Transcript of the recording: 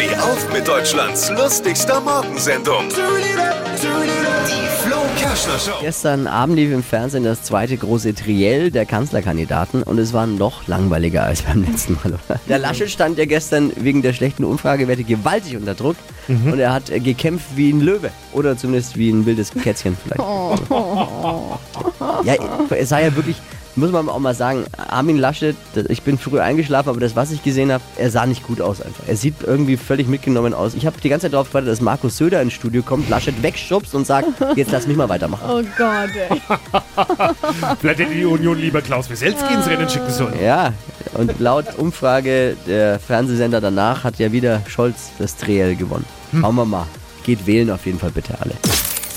Steh auf mit Deutschlands lustigster Morgensendung. Die Flo Kerschner Show. Gestern Abend lief im Fernsehen das zweite große Triell der Kanzlerkandidaten und es war noch langweiliger als beim letzten Mal. Oder? Der Laschet stand ja gestern wegen der schlechten Umfragewerte gewaltig unter Druck und er hat äh, gekämpft wie ein Löwe oder zumindest wie ein wildes Kätzchen vielleicht. Ja, er sah ja wirklich, muss man auch mal sagen, Armin Laschet, ich bin früh eingeschlafen, aber das, was ich gesehen habe, er sah nicht gut aus einfach. Er sieht irgendwie völlig mitgenommen aus. Ich habe die ganze Zeit darauf gewartet, dass Markus Söder ins Studio kommt, Laschet wegschubst und sagt, jetzt lass mich mal weitermachen. Oh Gott, ey. Vielleicht hätte die Union lieber Klaus Wieselski ins Rennen schicken sollen. Ja, und laut Umfrage der Fernsehsender danach hat ja wieder Scholz das Triell gewonnen. Schauen wir mal. Geht wählen auf jeden Fall bitte alle.